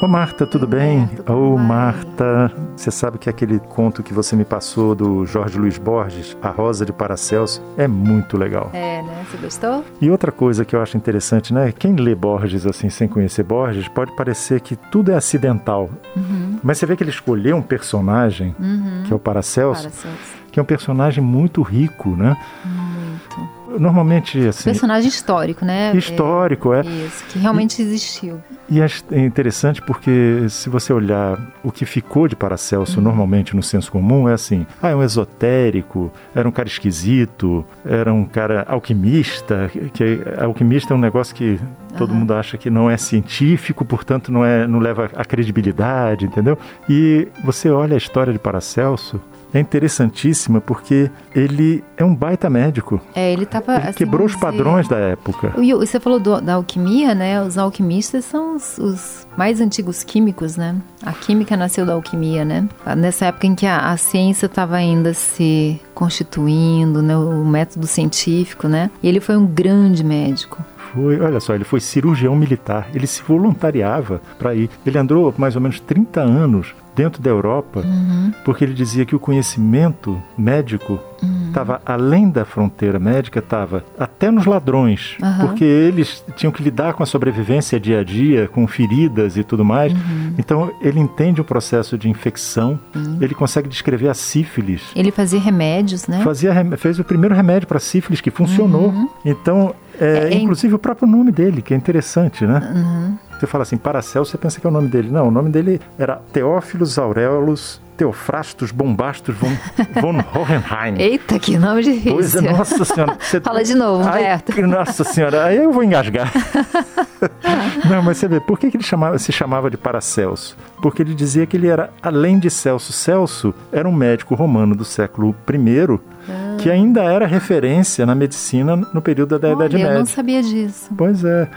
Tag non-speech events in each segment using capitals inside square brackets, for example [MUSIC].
Ô Marta, tudo Oi, bem? Como Ô? Marta, você sabe que aquele conto que você me passou do Jorge Luiz Borges, A Rosa de Paracelso, é muito legal. É, né? Você gostou? E outra coisa que eu acho interessante, né? Quem lê Borges assim sem conhecer Borges, pode parecer que tudo é acidental. Uhum. Mas você vê que ele escolheu um personagem, Uhum. que é o Paracelso, Paracelso. que é um personagem muito rico, né? Muito. Normalmente, assim, Personagem histórico, né? histórico, é. É, isso, que realmente existiu. E é interessante porque se você olhar o que ficou de Paracelso normalmente no senso comum é assim, ah, é um esotérico, era um cara esquisito, era um cara alquimista, que alquimista é um negócio que todo mundo acha que não é científico, portanto não é não leva a credibilidade, entendeu? E você olha a história de Paracelso, é interessantíssima porque ele é um baita médico. É, ele tava. Ele assim, quebrou os padrões da época. E você falou do- da alquimia, né? Os alquimistas são os, os mais antigos químicos, né? A química nasceu da alquimia, né? Nessa época em que a, a ciência estava ainda se constituindo, né? O método científico, né? E ele foi um grande médico. Foi, olha só, ele foi cirurgião militar, ele se voluntariava para ir. Ele andou mais ou menos 30 anos dentro da Europa, Uhum. porque ele dizia que o conhecimento médico estava além da fronteira médica, estava até nos ladrões, Aham. porque eles tinham que lidar com a sobrevivência dia a dia, com feridas e tudo mais. Uhum. Então ele entende o processo de infecção, ele consegue descrever a sífilis. Ele fazia remédios, né? Fazia, fez o primeiro remédio para sífilis que funcionou. Então, é, É, é in- inclusive o próprio nome dele, que é interessante, né? Uhum. Você fala assim, Paracelso, você pensa que é o nome dele. Não, o nome dele era Teófilos Aureolus Teofrastus Bombastus von, von Hohenheim. [LAUGHS] Eita, que nome difícil. Pois é, nossa senhora. Você... [LAUGHS] Fala de novo, Ai, Humberto. que- nossa senhora, aí eu vou engasgar. [LAUGHS] Não, mas você vê, por que, que ele chamava- se chamava de Paracelso? Porque ele dizia que ele era, além de Celso, Celso era um médico romano do século I, que ainda era referência na medicina no período da Idade Olha, eu Média. não sabia disso. Pois é.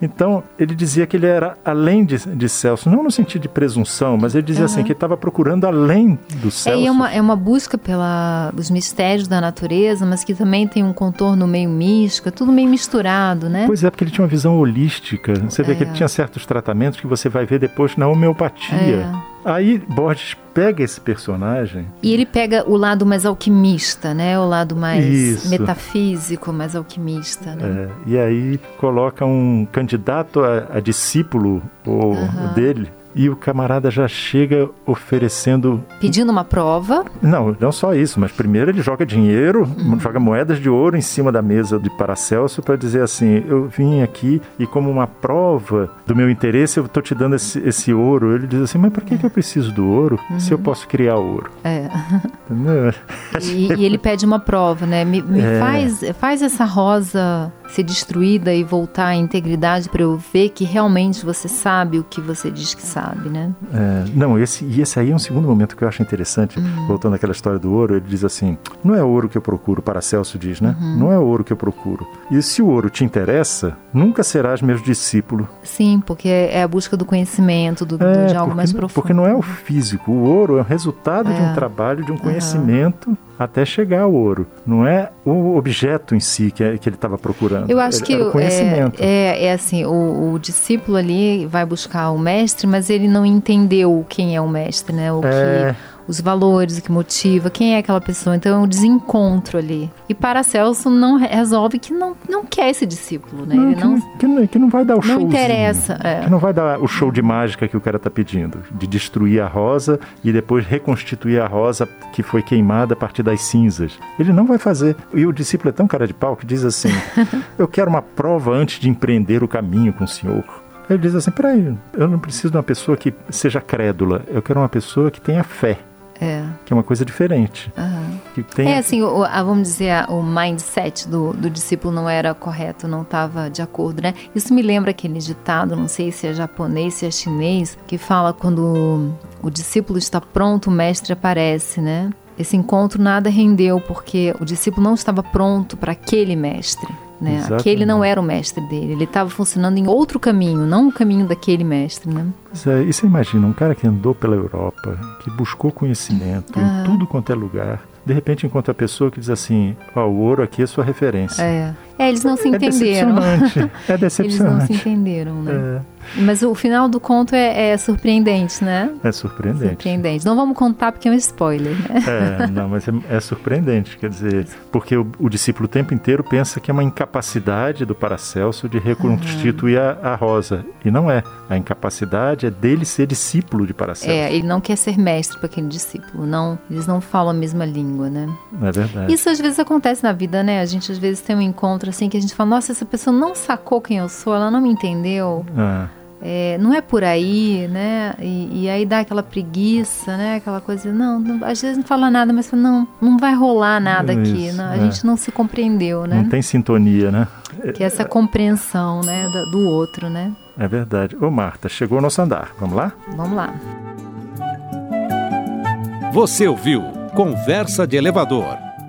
Então, ele dizia que ele era além de, de Celso, não no sentido de presunção, mas ele dizia assim, que ele estava procurando além do É, Celso. e é uma, é uma busca pelos mistérios da natureza, mas que também tem um contorno meio místico, é tudo meio misturado, né? Pois é, porque ele tinha uma visão holística. Você vê que ele tinha certos tratamentos que você vai ver depois na homeopatia. Aí Borges pega esse personagem. E ele pega o lado mais alquimista, né? O lado mais Isso. metafísico, mais alquimista, né? é, e aí coloca um candidato a, a discípulo o, dele. E o camarada já chega oferecendo Pedindo uma prova. Não, não só isso, mas primeiro ele joga dinheiro, joga moedas de ouro em cima da mesa de Paracelso para dizer assim: eu vim aqui e, como uma prova do meu interesse, eu estou te dando esse, esse ouro. Ele diz assim: mas para que, que eu preciso do ouro se eu posso criar ouro? É. [LAUGHS] E, e ele pede uma prova, né? Me, me É. faz, faz essa rosa ser destruída e voltar à integridade para eu ver que realmente você sabe o que você diz que sabe, né? É, não, esse, e esse aí é um segundo momento que eu acho interessante, voltando àquela história do ouro, ele diz assim, não é ouro que eu procuro, Paracelso diz, né? Não é ouro que eu procuro. E se o ouro te interessa, nunca serás meu discípulo. Sim, porque é a busca do conhecimento, do, É, de algo porque, mais profundo. porque não é o físico, o ouro é o resultado de um É. trabalho, de um conhecimento até chegar ao ouro. Não é o objeto em si que, é- que ele estava procurando. Eu acho que o conhecimento. é, é, é assim, o, o discípulo ali vai buscar o mestre, mas ele não entendeu quem é o mestre, né? O É. que os valores, o que motiva, quem é aquela pessoa. Então é um desencontro ali. E Paracelso não re- resolve que não, não quer esse discípulo, né? Não, ele que, não, não, que não- que não vai dar o show. interessa, é. Que não vai dar o show de mágica que o cara está pedindo. De destruir a rosa e depois reconstituir a rosa que foi queimada a partir das cinzas. Ele não vai fazer. E o discípulo é tão cara de pau que diz assim: [LAUGHS] Eu quero uma prova antes de empreender o caminho com o senhor. Ele diz assim: Peraí, eu não preciso de uma pessoa que seja crédula. Eu quero uma pessoa que tenha fé, é. que é uma coisa diferente. aham. Que tenha... É assim, o, a- vamos dizer, o mindset do, do discípulo não era correto, não estava de acordo, né? Isso me lembra aquele ditado, não sei se é japonês, se é chinês, que fala quando o, o discípulo está pronto, o mestre aparece, né? Esse encontro nada rendeu porque o discípulo não estava pronto para aquele mestre. Né? Exatamente. Aquele não era o mestre dele, ele estava funcionando em outro caminho, não o caminho daquele mestre. Né? É, e você imagina, um cara que andou pela Europa, que buscou conhecimento em tudo quanto é lugar, de repente encontra a pessoa que diz assim, ó, o ouro aqui é sua referência. É. É, eles não se É entenderam. decepcionante. É [LAUGHS] eles decepcionante. não se entenderam, né? É. Mas o final do conto é, é surpreendente, né? É surpreendente. Surpreendente. Não vamos contar porque é um spoiler, né? É, não, mas é, é surpreendente, quer dizer, porque o, o discípulo o tempo inteiro pensa que é uma incapacidade do Paracelso de reconstituir a, a Rosa, e não é. A incapacidade é dele ser discípulo de Paracelso. É, ele não quer ser mestre para aquele discípulo. Não, eles não falam a mesma língua, né? É verdade. Isso às vezes acontece na vida, né? A gente às vezes tem um encontro assim que a gente fala, nossa, essa pessoa não sacou quem eu sou, ela não me entendeu. Ah, É, não é por aí, né? E, e aí dá aquela preguiça, né? Aquela coisa, não, não- às vezes não fala nada, mas fala, não, não vai rolar nada aqui. Isso, não, a é. gente não se compreendeu, né? Não tem sintonia, né? Que é essa compreensão, né, da- do outro, né? É verdade. Ô, Marta, chegou o nosso andar. Vamos lá? Vamos lá. Você ouviu Conversa de Elevador